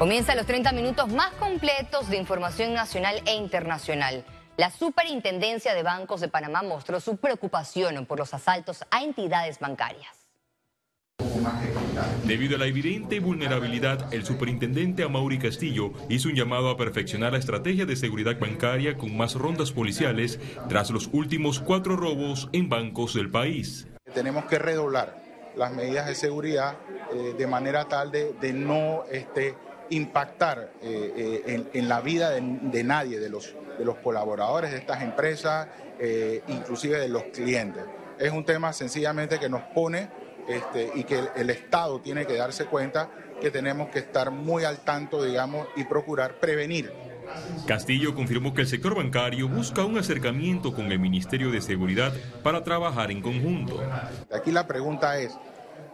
Comienza los 30 minutos más completos de información nacional e internacional. La Superintendencia de Bancos de Panamá mostró su preocupación por los asaltos a entidades bancarias. Debido a la evidente vulnerabilidad, el superintendente Amaury Castillo hizo un llamado a perfeccionar la estrategia de seguridad bancaria con más rondas policiales tras los últimos cuatro robos en bancos del país. Tenemos que redoblar las medidas de seguridad eh, de manera tal de, no este, impactar eh, eh, en, la vida de, nadie, de los, de los colaboradores de estas empresas, eh, inclusive de los clientes. Es un tema sencillamente que nos pone este, y que el, Estado tiene que darse cuenta que tenemos que estar muy al tanto, digamos, y procurar prevenir Castillo confirmó que el sector bancario busca un acercamiento con el Ministerio de Seguridad para trabajar en conjunto. Aquí la pregunta es,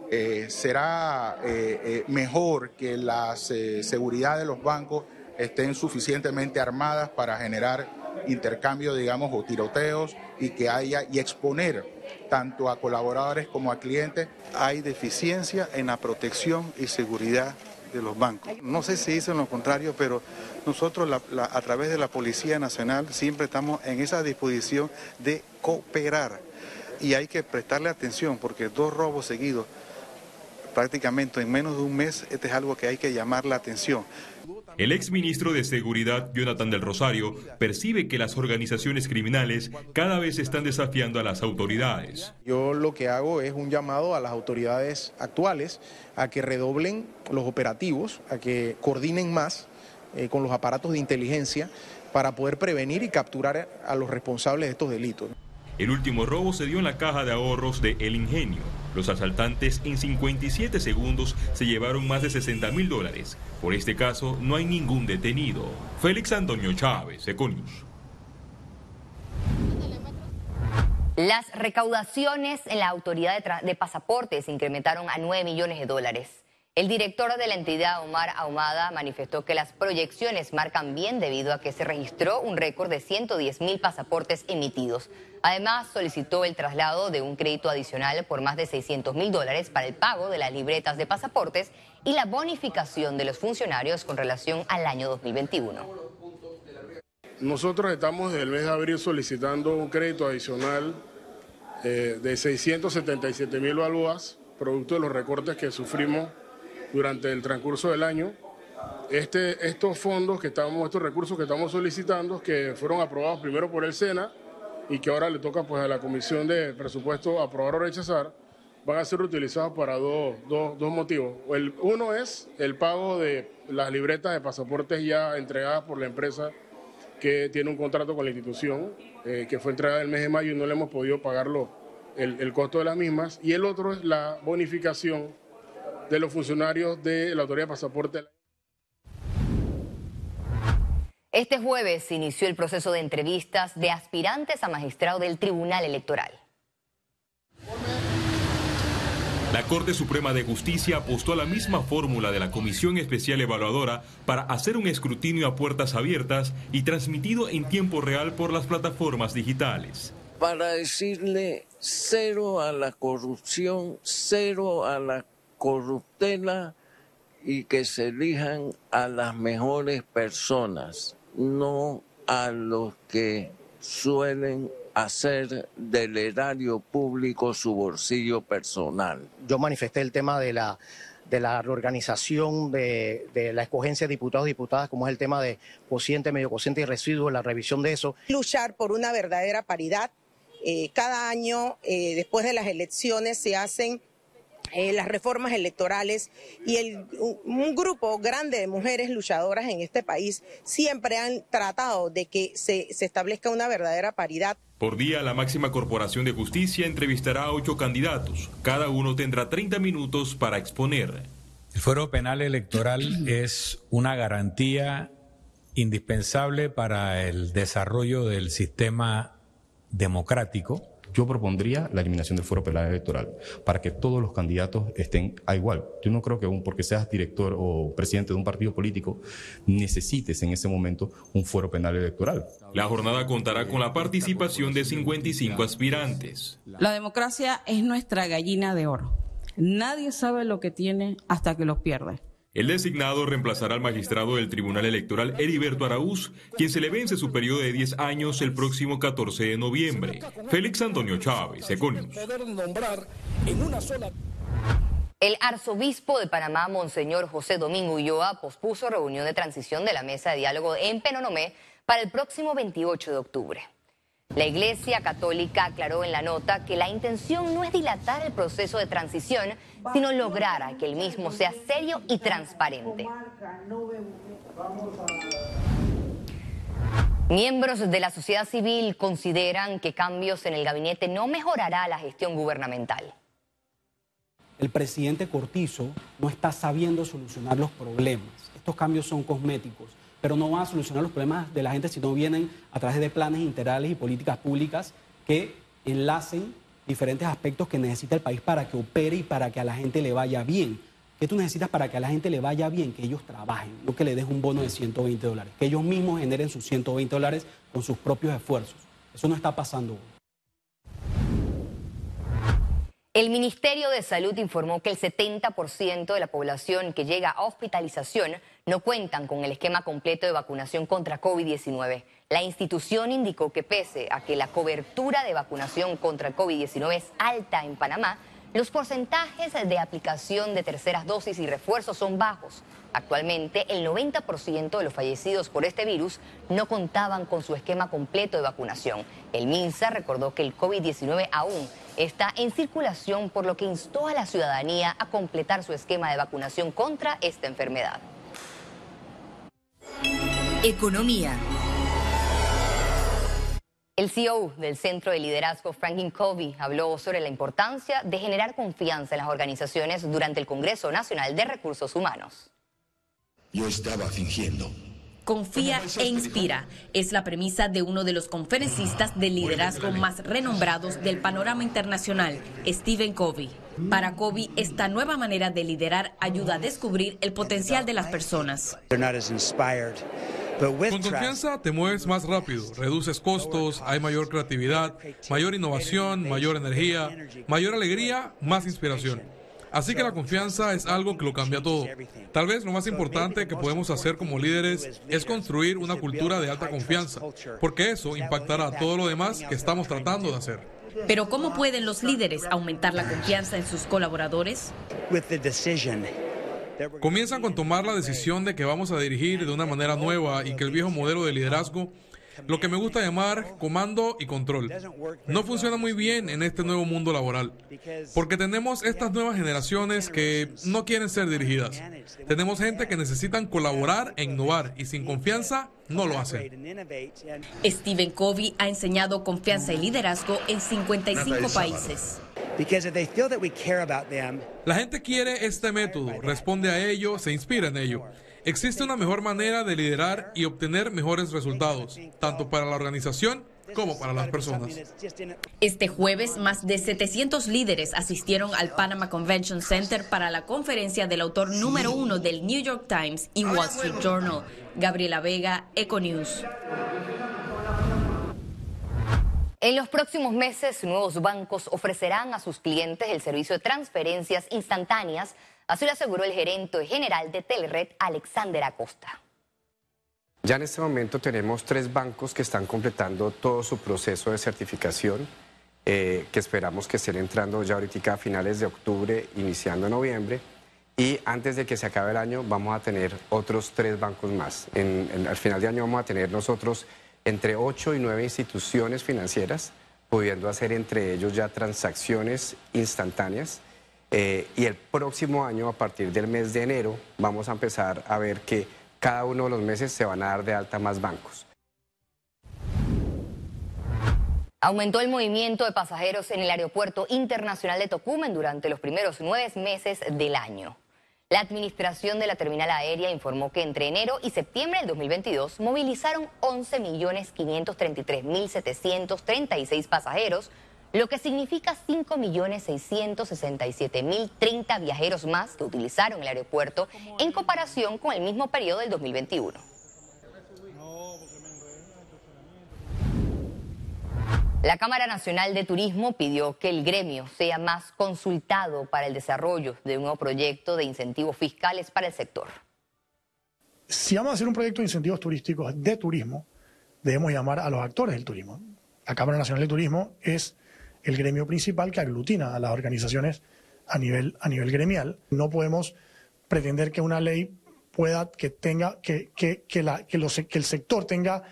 eh, será eh, eh, mejor que la seguridad de los bancos estén suficientemente armadas para generar intercambio, digamos, o tiroteos y que haya y exponer tanto a colaboradores como a clientes. Hay deficiencia en la protección y seguridad de los bancos. No sé si dicen lo contrario, pero nosotros a través de la Policía Nacional siempre estamos en esa disposición de cooperar y hay que prestarle atención porque dos robos seguidos prácticamente en menos de un mes, este es algo que hay que llamar la atención. El exministro de Seguridad, Jonathan del Rosario, percibe que las organizaciones criminales cada vez están desafiando a las autoridades. Yo lo que hago es un llamado a las autoridades actuales a que redoblen los operativos, a que coordinen más eh, con los aparatos de inteligencia para poder prevenir y capturar a los responsables de estos delitos. El último robo se dio en la caja de ahorros de El Ingenio. Los asaltantes en 57 segundos se llevaron más de 60 mil dólares. Por este caso no hay ningún detenido. Félix Antonio Chávez, Econius. Las recaudaciones en la autoridad de, de pasaportes incrementaron a 9 millones de dólares. El director de la entidad, Omar Ahumada, manifestó que las proyecciones marcan bien debido a que se registró un récord de 110 mil pasaportes emitidos. Además, solicitó el traslado de un crédito adicional por más de 600 mil dólares para el pago de las libretas de pasaportes y la bonificación de los funcionarios con relación al año 2021. Nosotros estamos desde el mes de abril solicitando un crédito adicional eh, de 677 mil balúas, producto de los recortes que sufrimos durante el transcurso del año. Este, estos fondos que estamos, estos recursos que estamos solicitando, que fueron aprobados primero por el SENA y que ahora le toca pues a la Comisión de Presupuesto aprobar o rechazar, van a ser utilizados para dos, motivos. El, uno es el pago de las libretas de pasaportes ya entregadas por la empresa que tiene un contrato con la institución, eh, que fue entregada el mes de mayo y no le hemos podido pagarlo el, el costo de las mismas. Y el otro es la bonificación de los funcionarios de la Autoridad de Pasaporte. Este jueves inició el proceso de entrevistas de aspirantes a magistrado del Tribunal Electoral. La Corte Suprema de Justicia apostó a la misma fórmula de la Comisión Especial Evaluadora para hacer un escrutinio a puertas abiertas y transmitido en tiempo real por las plataformas digitales. Para decirle cero a la corrupción, cero a la corruptela y que se elijan a las mejores personas, no a los que suelen hacer del erario público su bolsillo personal. Yo manifesté el tema de la de la reorganización de, la escogencia de diputados y diputadas, como es el tema de cociente, medio cociente y residuos, la revisión de eso. Luchar por una verdadera paridad. Eh, cada año, eh, después de las elecciones, se hacen eh, las reformas electorales y el, un grupo grande de mujeres luchadoras en este país siempre han tratado de que se, se establezca una verdadera paridad. Por día, la máxima corporación de justicia entrevistará a ocho candidatos. Cada uno tendrá 30 minutos para exponer. El fuero penal electoral es una garantía indispensable para el desarrollo del sistema democrático yo propondría la eliminación del fuero penal electoral para que todos los candidatos estén a igual. Yo no creo que un, porque seas director o presidente de un partido político necesites en ese momento un fuero penal electoral. La jornada contará con la participación de 55 aspirantes. La democracia es nuestra gallina de oro. Nadie sabe lo que tiene hasta que lo pierde. El designado reemplazará al magistrado del Tribunal Electoral Heriberto Araúz, quien se le vence su periodo de 10 años el próximo 14 de noviembre. Félix Antonio Chávez, Econius. El arzobispo de Panamá, Monseñor José Domingo Ulloa, pospuso reunión de transición de la mesa de diálogo en Penonomé para el próximo 28 de octubre. La Iglesia Católica aclaró en la nota que la intención no es dilatar el proceso de transición, sino lograr que el mismo sea serio y transparente. Miembros de la sociedad civil consideran que cambios en el gabinete no mejorará la gestión gubernamental el presidente Cortizo no está sabiendo solucionar los problemas. Estos cambios son cosméticos, pero no van a solucionar los problemas de la gente si no vienen a través de planes integrales y políticas públicas que enlacen diferentes aspectos que necesita el país para que opere y para que a la gente le vaya bien. ¿Qué tú necesitas para que a la gente le vaya bien? Que ellos trabajen, no que le des un bono de 120 dólares, que ellos mismos generen sus 120 dólares con sus propios esfuerzos. Eso no está pasando hoy. El Ministerio de Salud informó que el 70% de la población que llega a hospitalización no cuentan con el esquema completo de vacunación contra COVID-19. La institución indicó que pese a que la cobertura de vacunación contra el COVID-19 es alta en Panamá, los porcentajes de aplicación de terceras dosis y refuerzos son bajos. Actualmente, el 90% de los fallecidos por este virus no contaban con su esquema completo de vacunación. El MINSA recordó que el COVID-19 aún está en circulación, por lo que instó a la ciudadanía a completar su esquema de vacunación contra esta enfermedad. Economía. El CEO del Centro de Liderazgo, Franklin Covey, habló sobre la importancia de generar confianza en las organizaciones durante el Congreso Nacional de Recursos Humanos. Yo estaba fingiendo. Confía e inspira. Es la premisa de uno de los conferencistas de liderazgo más renombrados del panorama internacional, Stephen Covey. Para Covey, esta nueva manera de liderar ayuda a descubrir el potencial de las personas. Con confianza te mueves más rápido, reduces costos, hay mayor creatividad, mayor innovación, mayor energía, mayor alegría, más inspiración. Así que la confianza es algo que lo cambia todo. Tal vez lo más importante que podemos hacer como líderes es construir una cultura de alta confianza, porque eso impactará todo lo demás que estamos tratando de hacer. Pero ¿cómo pueden los líderes aumentar la confianza en sus colaboradores? Comienzan con tomar la decisión de que vamos a dirigir de una manera nueva y que el viejo modelo de liderazgo, lo que me gusta llamar comando y control, no funciona muy bien en este nuevo mundo laboral, porque tenemos estas nuevas generaciones que no quieren ser dirigidas. Tenemos gente que necesitan colaborar e innovar y sin confianza no lo hacen. Stephen Covey ha enseñado confianza y liderazgo en 55 países. La gente quiere este método, responde a ello, se inspira en ello. Existe una mejor manera de liderar y obtener mejores resultados, tanto para la organización como para las personas. Este jueves, más de 700 líderes asistieron al Panama Convention Center para la conferencia del autor número uno del New York Times y Wall Street Journal, Gabriela Vega, Econews. En los próximos meses, nuevos bancos ofrecerán a sus clientes el servicio de transferencias instantáneas, así lo aseguró el gerente general de Telered, Alexander Acosta. Ya en este momento tenemos tres bancos que están completando todo su proceso de certificación, eh, que esperamos que estén entrando ya ahorita a finales de octubre, iniciando noviembre. Y antes de que se acabe el año vamos a tener otros tres bancos más. al final de año vamos a tener nosotros entre ocho y nueve instituciones financieras, pudiendo hacer entre ellos ya transacciones instantáneas. Eh, y el próximo año, a partir del mes de enero, vamos a empezar a ver que cada uno de los meses se van a dar de alta más bancos. Aumentó el movimiento de pasajeros en el Aeropuerto Internacional de Tocumen durante los primeros nueve meses del año. La administración de la terminal aérea informó que entre enero y septiembre del 2022 movilizaron 11.533.736 pasajeros, lo que significa 5.667.030 viajeros más que utilizaron el aeropuerto en comparación con el mismo periodo del 2021. La Cámara Nacional de Turismo pidió que el gremio sea más consultado para el desarrollo de un nuevo proyecto de incentivos fiscales para el sector. Si vamos a hacer un proyecto de incentivos turísticos de turismo, debemos llamar a los actores del turismo. La Cámara Nacional de Turismo es el gremio principal que aglutina a las organizaciones a nivel, a nivel gremial. No podemos pretender que una ley pueda, que tenga, que, que, que, la, que, los, que el sector tenga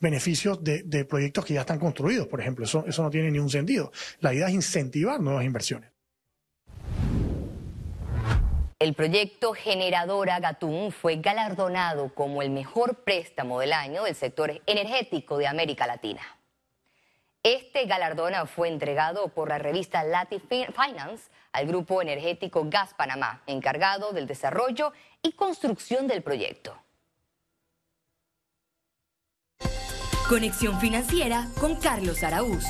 beneficios de, proyectos que ya están construidos, por ejemplo. Eso, eso no tiene ningún sentido. La idea es incentivar nuevas inversiones. El proyecto Generadora Gatún fue galardonado como el mejor préstamo del año del sector energético de América Latina. Este galardón fue entregado por la revista Latin Finance al grupo energético Gas Panamá, encargado del desarrollo y construcción del proyecto. Conexión financiera con Carlos Araúz.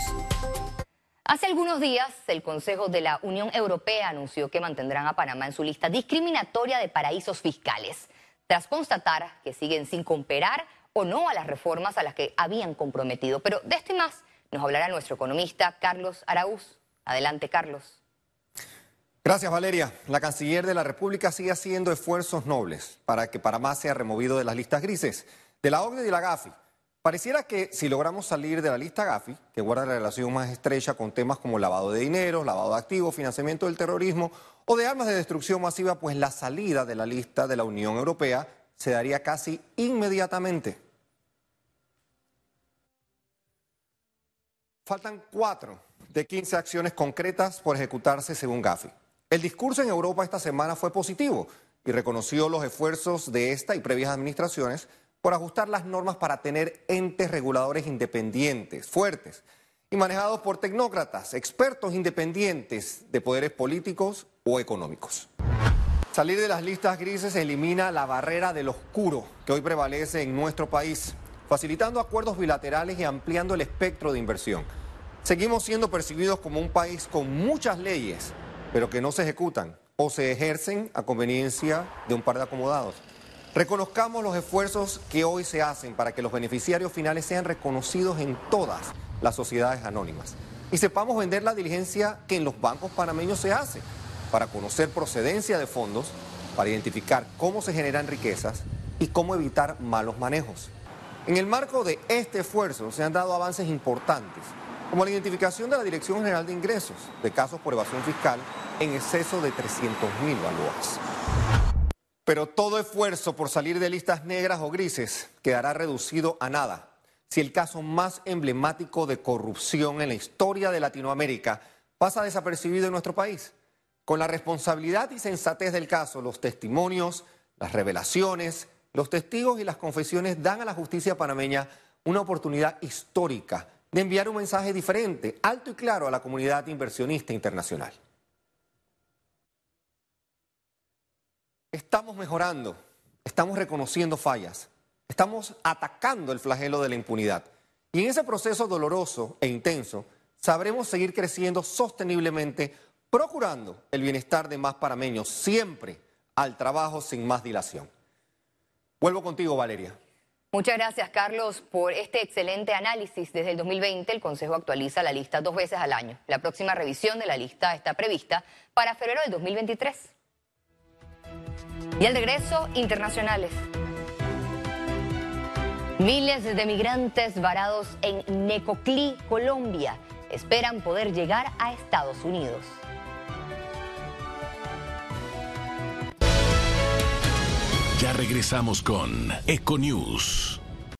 Hace algunos días, el Consejo de la Unión Europea anunció que mantendrán a Panamá en su lista discriminatoria de paraísos fiscales, tras constatar que siguen sin cooperar o no a las reformas a las que habían comprometido. Pero de esto y más nos hablará nuestro economista Carlos Araúz. Adelante, Carlos. Gracias, Valeria. La canciller de la República sigue haciendo esfuerzos nobles para que Panamá sea removido de las listas grises de la OCDE y de la GAFI. Pareciera que si logramos salir de la lista GAFI, que guarda la relación más estrecha con temas como lavado de dinero, lavado de activos, financiamiento del terrorismo o de armas de destrucción masiva, pues la salida de la lista de la Unión Europea se daría casi inmediatamente. Faltan cuatro de 15 acciones concretas por ejecutarse según Gafi. El discurso en Europa esta semana fue positivo y reconoció los esfuerzos de esta y previas administraciones por ajustar las normas para tener entes reguladores independientes, fuertes y manejados por tecnócratas, expertos independientes de poderes políticos o económicos. Salir de las listas grises elimina la barrera del oscuro que hoy prevalece en nuestro país facilitando acuerdos bilaterales y ampliando el espectro de inversión. Seguimos siendo percibidos como un país con muchas leyes, pero que no se ejecutan o se ejercen a conveniencia de un par de acomodados. Reconozcamos los esfuerzos que hoy se hacen para que los beneficiarios finales sean reconocidos en todas las sociedades anónimas. Y sepamos vender la diligencia que en los bancos panameños se hace para conocer procedencia de fondos, para identificar cómo se generan riquezas y cómo evitar malos manejos. En el marco de este esfuerzo se han dado avances importantes, como la identificación de la Dirección General de Ingresos de casos por evasión fiscal en exceso de 300 mil balboas. Pero todo esfuerzo por salir de listas negras o grises quedará reducido a nada si el caso más emblemático de corrupción en la historia de Latinoamérica pasa desapercibido en nuestro país. Con la responsabilidad y sensatez del caso, los testimonios, las revelaciones, los testigos y las confesiones dan a la justicia panameña una oportunidad histórica de enviar un mensaje diferente, alto y claro a la comunidad inversionista internacional. Estamos mejorando, estamos reconociendo fallas, estamos atacando el flagelo de la impunidad. Y en ese proceso doloroso e intenso, sabremos seguir creciendo sosteniblemente, procurando el bienestar de más parameños, siempre al trabajo sin más dilación. Vuelvo contigo, Valeria. Muchas gracias, Carlos, por este excelente análisis. Desde el 2020, el Consejo actualiza la lista dos veces al año. La próxima revisión de la lista está prevista para febrero del 2023. Y al regreso, internacionales. Miles de migrantes varados en Necoclí, Colombia, esperan poder llegar a Estados Unidos. Ya regresamos con Econews.